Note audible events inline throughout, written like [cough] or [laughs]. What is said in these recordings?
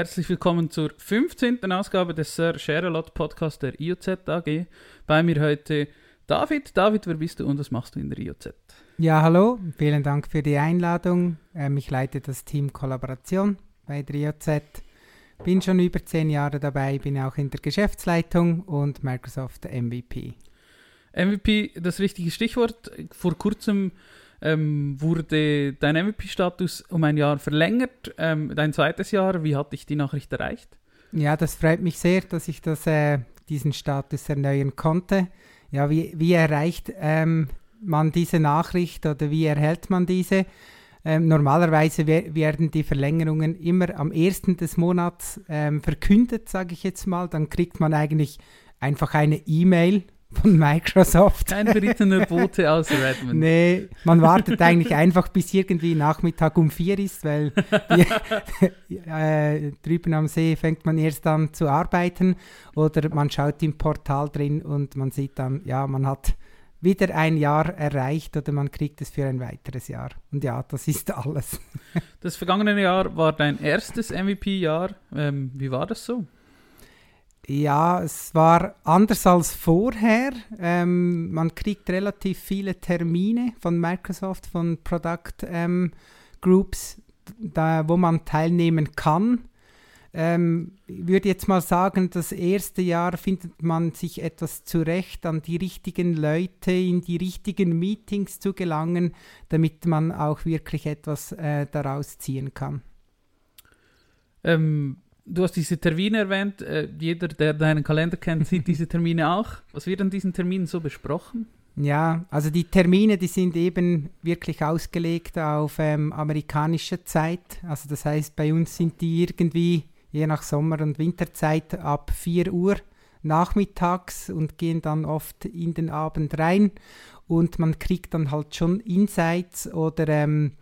Herzlich willkommen zur 15. Ausgabe des Sir Share-a-Lot Podcast der IOZ AG. Bei mir heute David. David, wer bist du und was machst du in der IOZ? Ja, hallo, vielen Dank für die Einladung. Ähm, ich leite das Team Kollaboration bei der IOZ. Bin schon über zehn Jahre dabei, bin auch in der Geschäftsleitung und Microsoft MVP. MVP, das richtige Stichwort. Vor kurzem ähm, wurde dein MVP-Status um ein Jahr verlängert, ähm, dein zweites Jahr. Wie hat dich die Nachricht erreicht? Ja, das freut mich sehr, dass ich das, äh, diesen Status erneuern konnte. Ja, wie, wie erreicht ähm, man diese Nachricht oder wie erhält man diese? Ähm, normalerweise werden die Verlängerungen immer am ersten des Monats ähm, verkündet, sage ich jetzt mal. Dann kriegt man eigentlich einfach eine E-Mail von Microsoft. Kein berittener Bote aus Redmond. Nee, man wartet eigentlich einfach bis irgendwie Nachmittag um vier ist, weil die, [laughs] äh, drüben am See fängt man erst an zu arbeiten oder man schaut im Portal drin und man sieht dann, ja, man hat wieder ein Jahr erreicht oder man kriegt es für ein weiteres Jahr. Und ja, das ist alles. das vergangene Jahr war dein erstes MVP-Jahr. Ähm, wie war das so? Ja, es war anders als vorher. Ähm, man kriegt relativ viele Termine von Microsoft, von Product ähm, Groups, da, wo man teilnehmen kann. Ähm, ich würde jetzt mal sagen, das erste Jahr findet man sich etwas zurecht, an die richtigen Leute in die richtigen Meetings zu gelangen, damit man auch wirklich etwas äh, daraus ziehen kann. Ähm, du hast diese Termine erwähnt. Äh, jeder, der deinen Kalender kennt, sieht diese Termine auch. Was wird an diesen Terminen so besprochen? Ja, also die Termine, die sind eben wirklich ausgelegt auf ähm, amerikanische Zeit. Also das heißt, bei uns sind die irgendwie je nach Sommer- und Winterzeit ab 4 Uhr nachmittags und gehen dann oft in den Abend rein und man kriegt dann halt schon Insights oder ähm,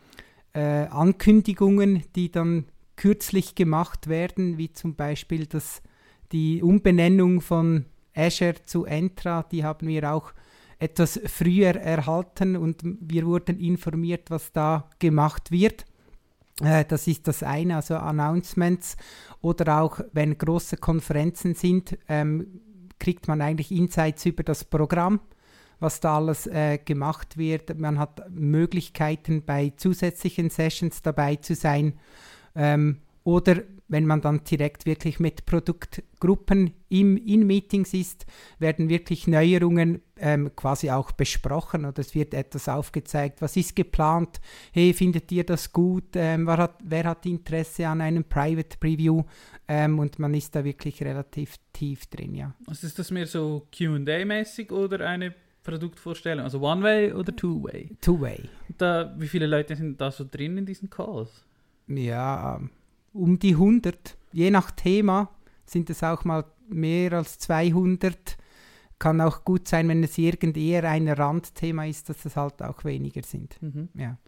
äh, Ankündigungen, die dann kürzlich gemacht werden, wie zum Beispiel das, die Umbenennung von Azure zu Entra, die haben wir auch etwas früher erhalten und wir wurden informiert, was da gemacht wird. Äh, das ist das eine, also Announcements oder auch wenn große Konferenzen sind, ähm, kriegt man eigentlich Insights über das Programm, was da alles äh, gemacht wird. Man hat Möglichkeiten bei zusätzlichen Sessions dabei zu sein ähm, oder wenn man dann direkt wirklich mit Produktgruppen im, in Meetings ist, werden wirklich Neuerungen ähm, quasi auch besprochen oder es wird etwas aufgezeigt, was ist geplant, hey, findet ihr das gut, ähm, wer, hat, wer hat Interesse an einem Private Preview ähm, und man ist da wirklich relativ tief drin, ja. Also ist das mehr so Q&A-mäßig oder eine Produktvorstellung, also One-Way oder Two-Way? Two-Way. wie viele Leute sind da so drin in diesen Calls? Ja, um die 100. Je nach Thema sind es auch mal mehr als 200. Kann auch gut sein, wenn es irgend eher ein Randthema ist, dass es halt auch weniger sind. Mhm. Ja.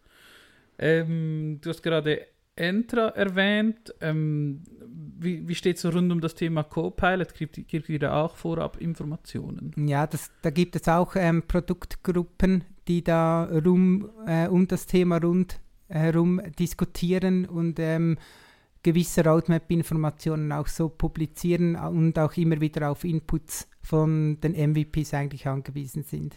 Ähm, du hast gerade Entra erwähnt. Ähm, wie, wie steht es so rund um das Thema Copilot? Gibt, gibt ihr da auch vorab Informationen? Ja, das, da gibt es auch ähm, Produktgruppen, die da rum, äh, um das Thema rund herum diskutieren und ähm, gewisse Roadmap-Informationen auch so publizieren und auch immer wieder auf Inputs von den MVPs eigentlich angewiesen sind.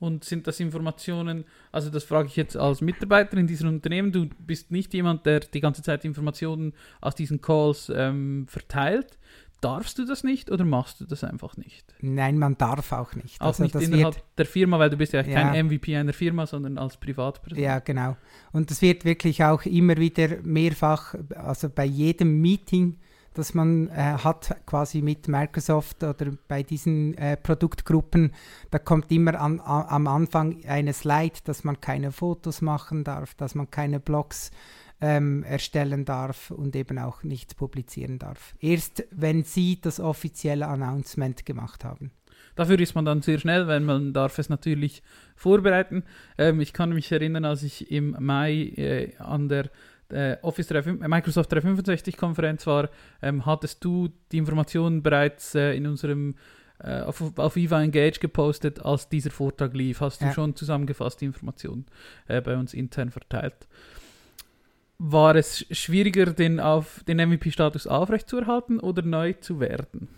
Und sind das Informationen, also das frage ich jetzt als Mitarbeiter in diesem Unternehmen, du bist nicht jemand, der die ganze Zeit Informationen aus diesen Calls ähm, verteilt, Darfst du das nicht oder machst du das einfach nicht? Nein, man darf auch nicht. Auch also nicht innerhalb wird, der Firma, weil du bist ja, ja kein MVP einer Firma, sondern als Privatperson. Ja, genau. Und das wird wirklich auch immer wieder mehrfach, also bei jedem Meeting, das man äh, hat, quasi mit Microsoft oder bei diesen äh, Produktgruppen, da kommt immer an, a, am Anfang eine Slide, dass man keine Fotos machen darf, dass man keine Blogs ähm, erstellen darf und eben auch nichts publizieren darf. Erst wenn sie das offizielle Announcement gemacht haben. Dafür ist man dann sehr schnell, weil man darf es natürlich vorbereiten. Ähm, ich kann mich erinnern, als ich im Mai äh, an der äh, Office 3, Microsoft 365 Konferenz war, ähm, hattest du die Informationen bereits äh, in unserem äh, auf, auf Viva Engage gepostet, als dieser Vortrag lief. Hast du ja. schon zusammengefasst die Informationen äh, bei uns intern verteilt. War es schwieriger, den, auf, den MVP-Status aufrechtzuerhalten oder neu zu werden?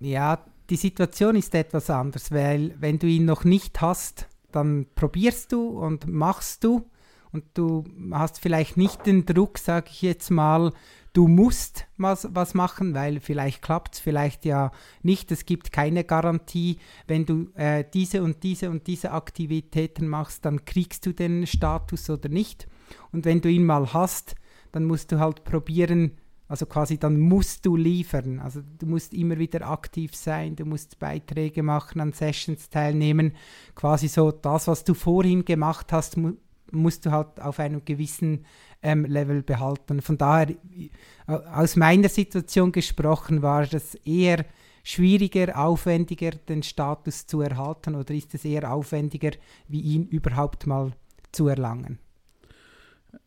Ja, die Situation ist etwas anders, weil wenn du ihn noch nicht hast, dann probierst du und machst du und du hast vielleicht nicht den Druck, sage ich jetzt mal, du musst was, was machen, weil vielleicht klappt es, vielleicht ja nicht. Es gibt keine Garantie, wenn du äh, diese und diese und diese Aktivitäten machst, dann kriegst du den Status oder nicht. Und wenn du ihn mal hast, dann musst du halt probieren, also quasi dann musst du liefern. Also du musst immer wieder aktiv sein, du musst Beiträge machen, an Sessions teilnehmen. Quasi so das, was du vorhin gemacht hast, mu musst du halt auf einem gewissen ähm, Level behalten. Von daher, äh, aus meiner Situation gesprochen, war das eher schwieriger, aufwendiger, den Status zu erhalten oder ist es eher aufwendiger, wie ihn überhaupt mal zu erlangen?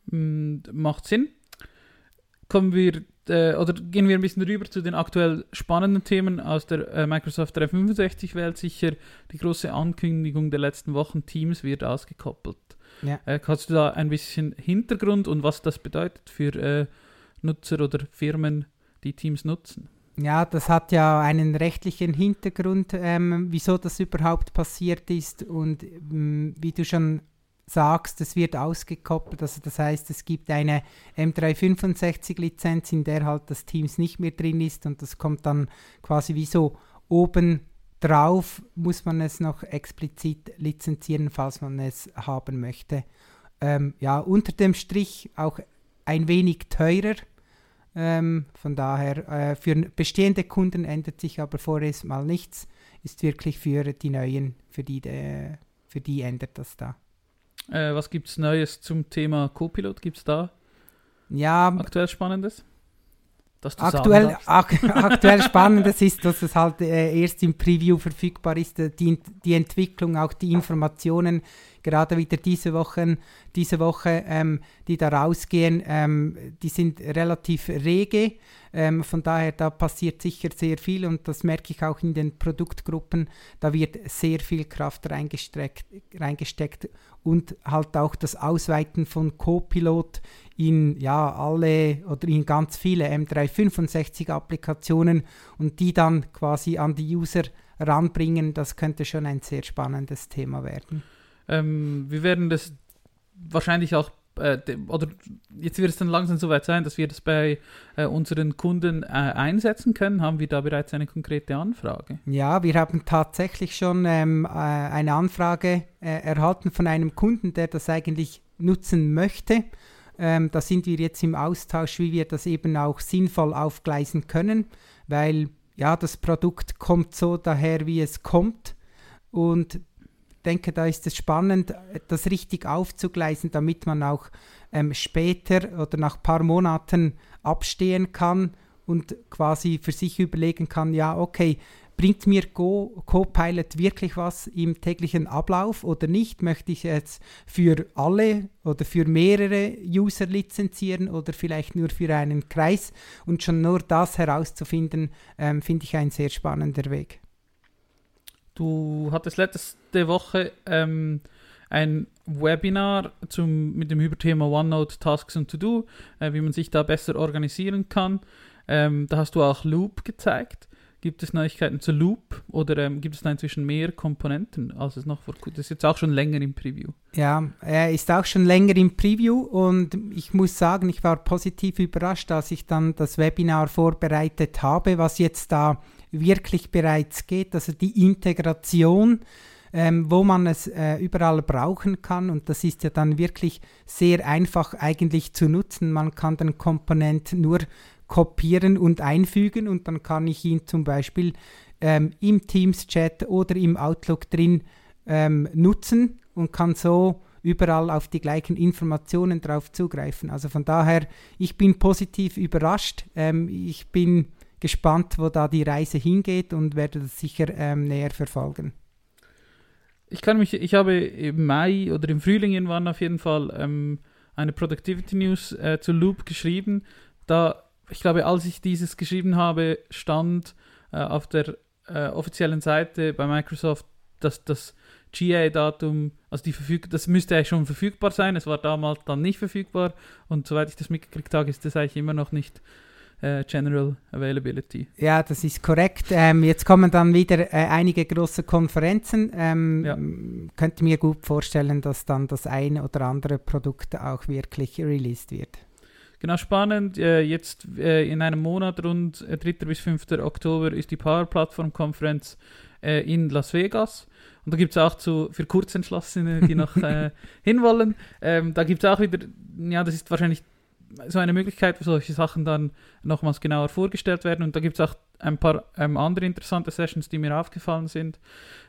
Mm, macht Sinn. Kommen wir äh, oder gehen wir ein bisschen rüber zu den aktuell spannenden Themen aus der äh, Microsoft 365-Welt. Sicher die große Ankündigung der letzten Wochen, Teams wird ausgekoppelt. Ja. Äh, kannst du da ein bisschen Hintergrund und was das bedeutet für äh, Nutzer oder Firmen, die Teams nutzen? Ja, das hat ja einen rechtlichen Hintergrund, ähm, wieso das überhaupt passiert ist und ähm, wie du schon sagst, es wird ausgekoppelt. Also das heißt, es gibt eine M365-Lizenz, in der halt das Teams nicht mehr drin ist und das kommt dann quasi wie so oben drauf, muss man es noch explizit lizenzieren, falls man es haben möchte. Ähm, ja, unter dem Strich auch ein wenig teurer. Ähm, von daher, äh, für bestehende Kunden ändert sich aber vorerst mal nichts. Ist wirklich für die neuen, für die, äh, für die ändert das da. Äh, was gibt es Neues zum Thema Copilot? Gibt es da ja, aktuell Spannendes? Aktuell, ak [laughs] aktuell Spannendes ist, dass es halt äh, erst im Preview verfügbar ist, äh, die, die Entwicklung, auch die Informationen, gerade wieder diese Woche, diese Woche ähm, die da rausgehen, ähm, die sind relativ rege. Ähm, von daher, da passiert sicher sehr viel und das merke ich auch in den Produktgruppen. Da wird sehr viel Kraft reingesteckt, reingesteckt und halt auch das Ausweiten von Copilot in ja alle oder in ganz viele M365 Applikationen und die dann quasi an die User ranbringen, das könnte schon ein sehr spannendes Thema werden. Ähm, wir werden das wahrscheinlich auch äh, oder jetzt wird es dann langsam soweit sein, dass wir das bei äh, unseren Kunden äh, einsetzen können. Haben wir da bereits eine konkrete Anfrage? Ja, wir haben tatsächlich schon ähm, äh, eine Anfrage äh, erhalten von einem Kunden, der das eigentlich nutzen möchte. Ähm, da sind wir jetzt im Austausch, wie wir das eben auch sinnvoll aufgleisen können, weil ja, das Produkt kommt so daher, wie es kommt. Und denke, da ist es spannend, das richtig aufzugleisen, damit man auch ähm, später oder nach ein paar Monaten abstehen kann und quasi für sich überlegen kann, ja, okay, bringt mir Copilot wirklich was im täglichen Ablauf oder nicht? Möchte ich jetzt für alle oder für mehrere User lizenzieren oder vielleicht nur für einen Kreis? Und schon nur das herauszufinden, ähm, finde ich ein sehr spannender Weg. Du hattest letzte Woche ähm, ein Webinar zum, mit dem Überthema OneNote, Tasks und To-Do, äh, wie man sich da besser organisieren kann. Ähm, da hast du auch Loop gezeigt. Gibt es Neuigkeiten zu Loop oder ähm, gibt es da inzwischen mehr Komponenten, als es noch vor Das ist jetzt auch schon länger im Preview. Ja, er ist auch schon länger im Preview und ich muss sagen, ich war positiv überrascht, als ich dann das Webinar vorbereitet habe, was jetzt da wirklich bereits geht, also die Integration, ähm, wo man es äh, überall brauchen kann und das ist ja dann wirklich sehr einfach eigentlich zu nutzen. Man kann den Komponent nur kopieren und einfügen und dann kann ich ihn zum Beispiel ähm, im Teams-Chat oder im Outlook drin ähm, nutzen und kann so überall auf die gleichen Informationen drauf zugreifen. Also von daher, ich bin positiv überrascht. Ähm, ich bin gespannt, wo da die Reise hingeht und werde das sicher ähm, näher verfolgen. Ich kann mich, ich habe im Mai oder im Frühling irgendwann auf jeden Fall ähm, eine Productivity News äh, zu Loop geschrieben. Da, ich glaube, als ich dieses geschrieben habe, stand äh, auf der äh, offiziellen Seite bei Microsoft dass das GA-Datum, also die verfüg das müsste eigentlich schon verfügbar sein. Es war damals dann nicht verfügbar und soweit ich das mitgekriegt habe, ist das eigentlich immer noch nicht General Availability. Ja, das ist korrekt. Ähm, jetzt kommen dann wieder äh, einige große Konferenzen. Ähm, ja. Könnte mir gut vorstellen, dass dann das eine oder andere Produkt auch wirklich released wird. Genau, spannend. Äh, jetzt äh, in einem Monat, rund 3. Äh, bis 5. Oktober, ist die Power Platform Conference äh, in Las Vegas. Und da gibt es auch zu, für Kurzentschlossene, die noch [laughs] äh, hinwollen, ähm, da gibt es auch wieder, ja, das ist wahrscheinlich so eine Möglichkeit, wo solche Sachen dann nochmals genauer vorgestellt werden. Und da gibt es auch ein paar ähm, andere interessante Sessions, die mir aufgefallen sind.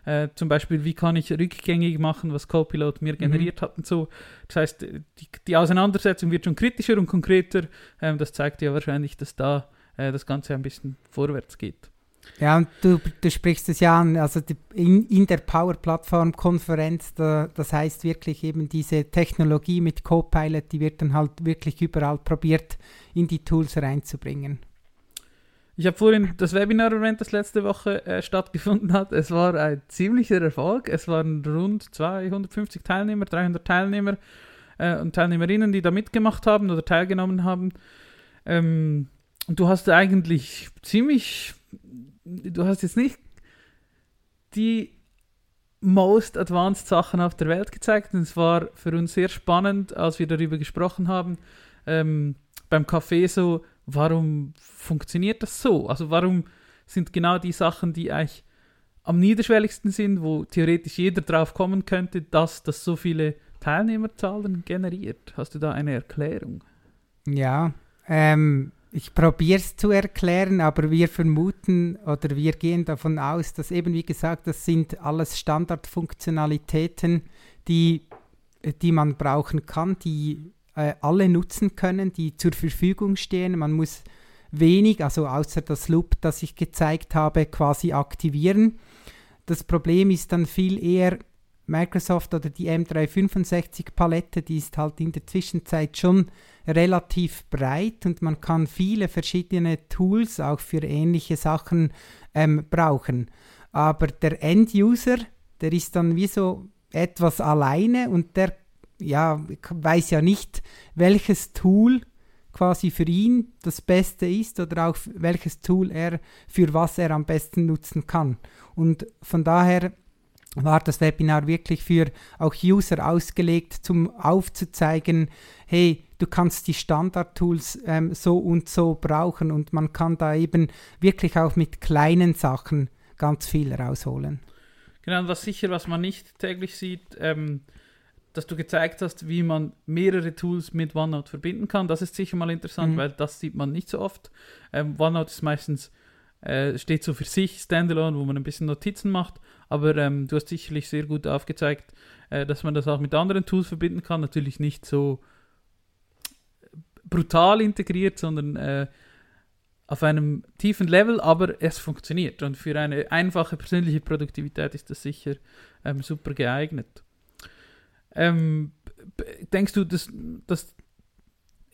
Äh, zum Beispiel, wie kann ich rückgängig machen, was Copilot mir mhm. generiert hat und so. Das heißt, die, die Auseinandersetzung wird schon kritischer und konkreter. Ähm, das zeigt ja wahrscheinlich, dass da äh, das Ganze ein bisschen vorwärts geht. Ja, und du, du sprichst es ja an, also die, in, in der Power-Plattform-Konferenz, da, das heißt wirklich eben diese Technologie mit Copilot, die wird dann halt wirklich überall probiert, in die Tools reinzubringen. Ich habe vorhin das Webinar erwähnt, das letzte Woche äh, stattgefunden hat. Es war ein ziemlicher Erfolg. Es waren rund 250 Teilnehmer, 300 Teilnehmer äh, und Teilnehmerinnen, die da mitgemacht haben oder teilgenommen haben. Ähm, du hast eigentlich ziemlich du hast jetzt nicht die most advanced Sachen auf der Welt gezeigt. Und es war für uns sehr spannend, als wir darüber gesprochen haben, ähm, beim Café so, warum funktioniert das so? Also warum sind genau die Sachen, die eigentlich am niederschwelligsten sind, wo theoretisch jeder drauf kommen könnte, dass das so viele Teilnehmerzahlen generiert? Hast du da eine Erklärung? Ja, ähm, ich probiere es zu erklären, aber wir vermuten oder wir gehen davon aus, dass eben, wie gesagt, das sind alles Standardfunktionalitäten, die, die man brauchen kann, die äh, alle nutzen können, die zur Verfügung stehen. Man muss wenig, also außer das Loop, das ich gezeigt habe, quasi aktivieren. Das Problem ist dann viel eher, Microsoft oder die M365-Palette, die ist halt in der Zwischenzeit schon relativ breit und man kann viele verschiedene Tools auch für ähnliche Sachen ähm, brauchen. Aber der End-User, der ist dann wie so etwas alleine und der ja, weiß ja nicht, welches Tool quasi für ihn das Beste ist oder auch welches Tool er für was er am besten nutzen kann. Und von daher war das Webinar wirklich für auch User ausgelegt, um aufzuzeigen, hey, du kannst die Standard-Tools ähm, so und so brauchen und man kann da eben wirklich auch mit kleinen Sachen ganz viel rausholen. Genau, und was sicher, was man nicht täglich sieht, ähm, dass du gezeigt hast, wie man mehrere Tools mit OneNote verbinden kann. Das ist sicher mal interessant, mhm. weil das sieht man nicht so oft. Ähm, OneNote ist meistens, äh, steht so für sich, Standalone, wo man ein bisschen Notizen macht aber ähm, du hast sicherlich sehr gut aufgezeigt, äh, dass man das auch mit anderen Tools verbinden kann. Natürlich nicht so brutal integriert, sondern äh, auf einem tiefen Level, aber es funktioniert. Und für eine einfache persönliche Produktivität ist das sicher ähm, super geeignet. Ähm, denkst du, dass, dass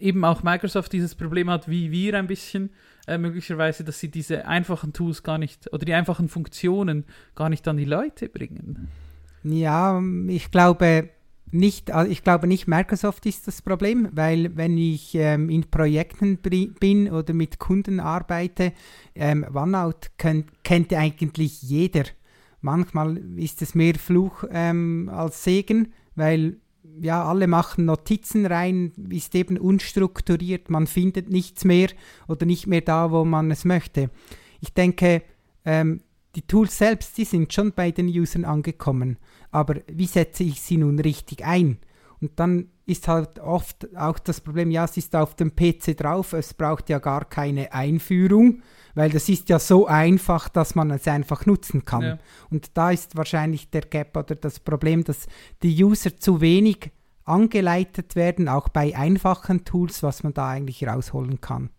eben auch Microsoft dieses Problem hat, wie wir ein bisschen, äh, möglicherweise, dass sie diese einfachen Tools gar nicht oder die einfachen Funktionen gar nicht an die Leute bringen. Ja, ich glaube nicht, äh, ich glaube nicht Microsoft ist das Problem, weil wenn ich ähm, in Projekten bin oder mit Kunden arbeite, ähm, OneNote kennt, eigentlich jeder. Manchmal ist es mehr Fluch ähm, als Segen, weil ja, alle machen Notizen rein, ist eben unstrukturiert, man findet nichts mehr oder nicht mehr da, wo man es möchte. Ich denke, ähm, die Tools selbst, die sind schon bei den Usern angekommen, aber wie setze ich sie nun richtig ein? Und dann ist halt oft auch das Problem, ja, es ist auf dem PC drauf, es braucht ja gar keine Einführung, weil das ist ja so einfach, dass man es einfach nutzen kann. Ja. Und da ist wahrscheinlich der Gap oder das Problem, dass die User zu wenig angeleitet werden, auch bei einfachen Tools, was man da eigentlich rausholen kann.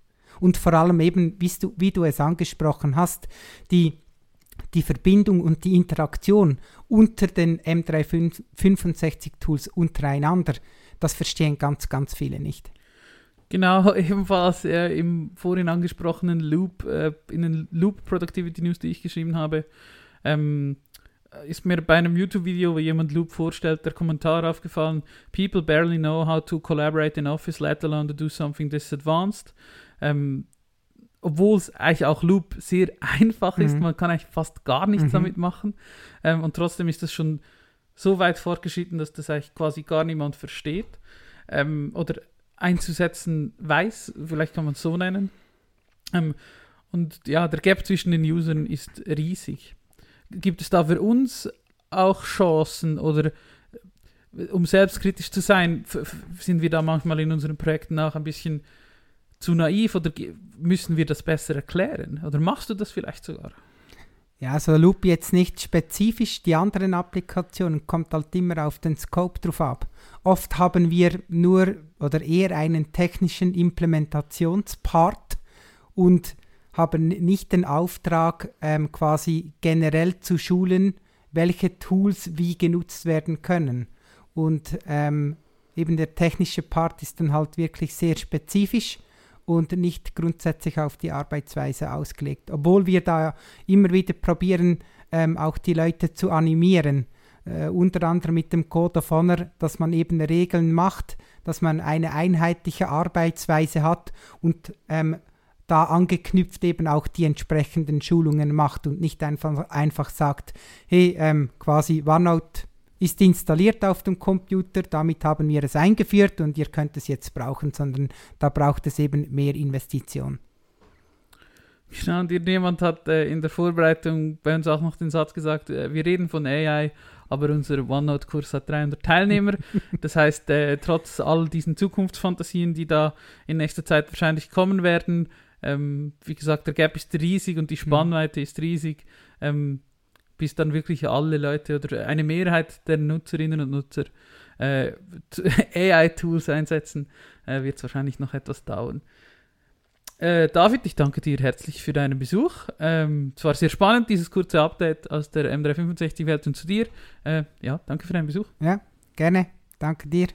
Und vor allem eben, wie du, wie du es angesprochen hast, die, die Verbindung und die Interaktion unter den M365-Tools untereinander, das verstehen ganz, ganz viele nicht. Genau, [laughs] ebenfalls äh, im vorhin angesprochenen Loop, äh, in den Loop Productivity News, die ich geschrieben habe, ähm, ist mir bei einem YouTube-Video, wo jemand Loop vorstellt, der Kommentar aufgefallen, People barely know how to collaborate in Office, let alone to do something this advanced. Ähm, obwohl es eigentlich auch Loop sehr [laughs] einfach ist, Mhm. man kann eigentlich fast gar nichts Mhm. damit machen. Ähm, und trotzdem ist das schon so weit fortgeschritten, dass das eigentlich quasi gar niemand versteht. Ähm, oder einzusetzen weiß, vielleicht kann man es so nennen. Ähm, und ja, der Gap zwischen den Usern ist riesig. Gibt es da für uns auch Chancen oder äh, um selbstkritisch zu sein, sind wir da manchmal in unseren Projekten auch ein bisschen zu naiv oder müssen wir das besser erklären? Oder machst du das vielleicht sogar? Ja, also Loop jetzt nicht spezifisch, die anderen Applikationen kommt halt immer auf den Scope drauf ab. Oft haben wir nur oder eher einen technischen Implementationspart und haben nicht den Auftrag, ähm, quasi generell zu schulen, welche Tools wie genutzt werden können. Und ähm, eben der technische Part ist dann halt wirklich sehr spezifisch und nicht grundsätzlich auf die Arbeitsweise ausgelegt. Obwohl wir da immer wieder probieren, ähm, auch die Leute zu animieren. Äh, unter anderem mit dem Code of Honor, dass man eben Regeln macht, dass man eine einheitliche Arbeitsweise hat und ähm, da angeknüpft eben auch die entsprechenden Schulungen macht und nicht einfach, einfach sagt, hey, ähm, quasi OneNote ist installiert auf dem Computer, damit haben wir es eingeführt und ihr könnt es jetzt brauchen, sondern da braucht es eben mehr Investition. Genau, und jemand hat äh, in der Vorbereitung bei uns auch noch den Satz gesagt, äh, wir reden von AI, aber unser OneNote-Kurs hat 300 Teilnehmer. [laughs] das heißt, äh, trotz all diesen Zukunftsfantasien, die da in nächster Zeit wahrscheinlich kommen werden, ähm, wie gesagt, der Gap ist riesig und die Spannweite ist riesig, ähm, bis dann wirklich alle Leute oder eine Mehrheit der Nutzerinnen und Nutzer äh, AI-Tools [laughs] einsetzen, äh, wird es wahrscheinlich noch etwas dauern. Äh, David, ich danke dir herzlich für deinen Besuch. Ähm, es war sehr spannend, dieses kurze Update aus der M365-Welt und zu dir. Äh, ja, danke für deinen Besuch. Ja, gerne. Danke dir.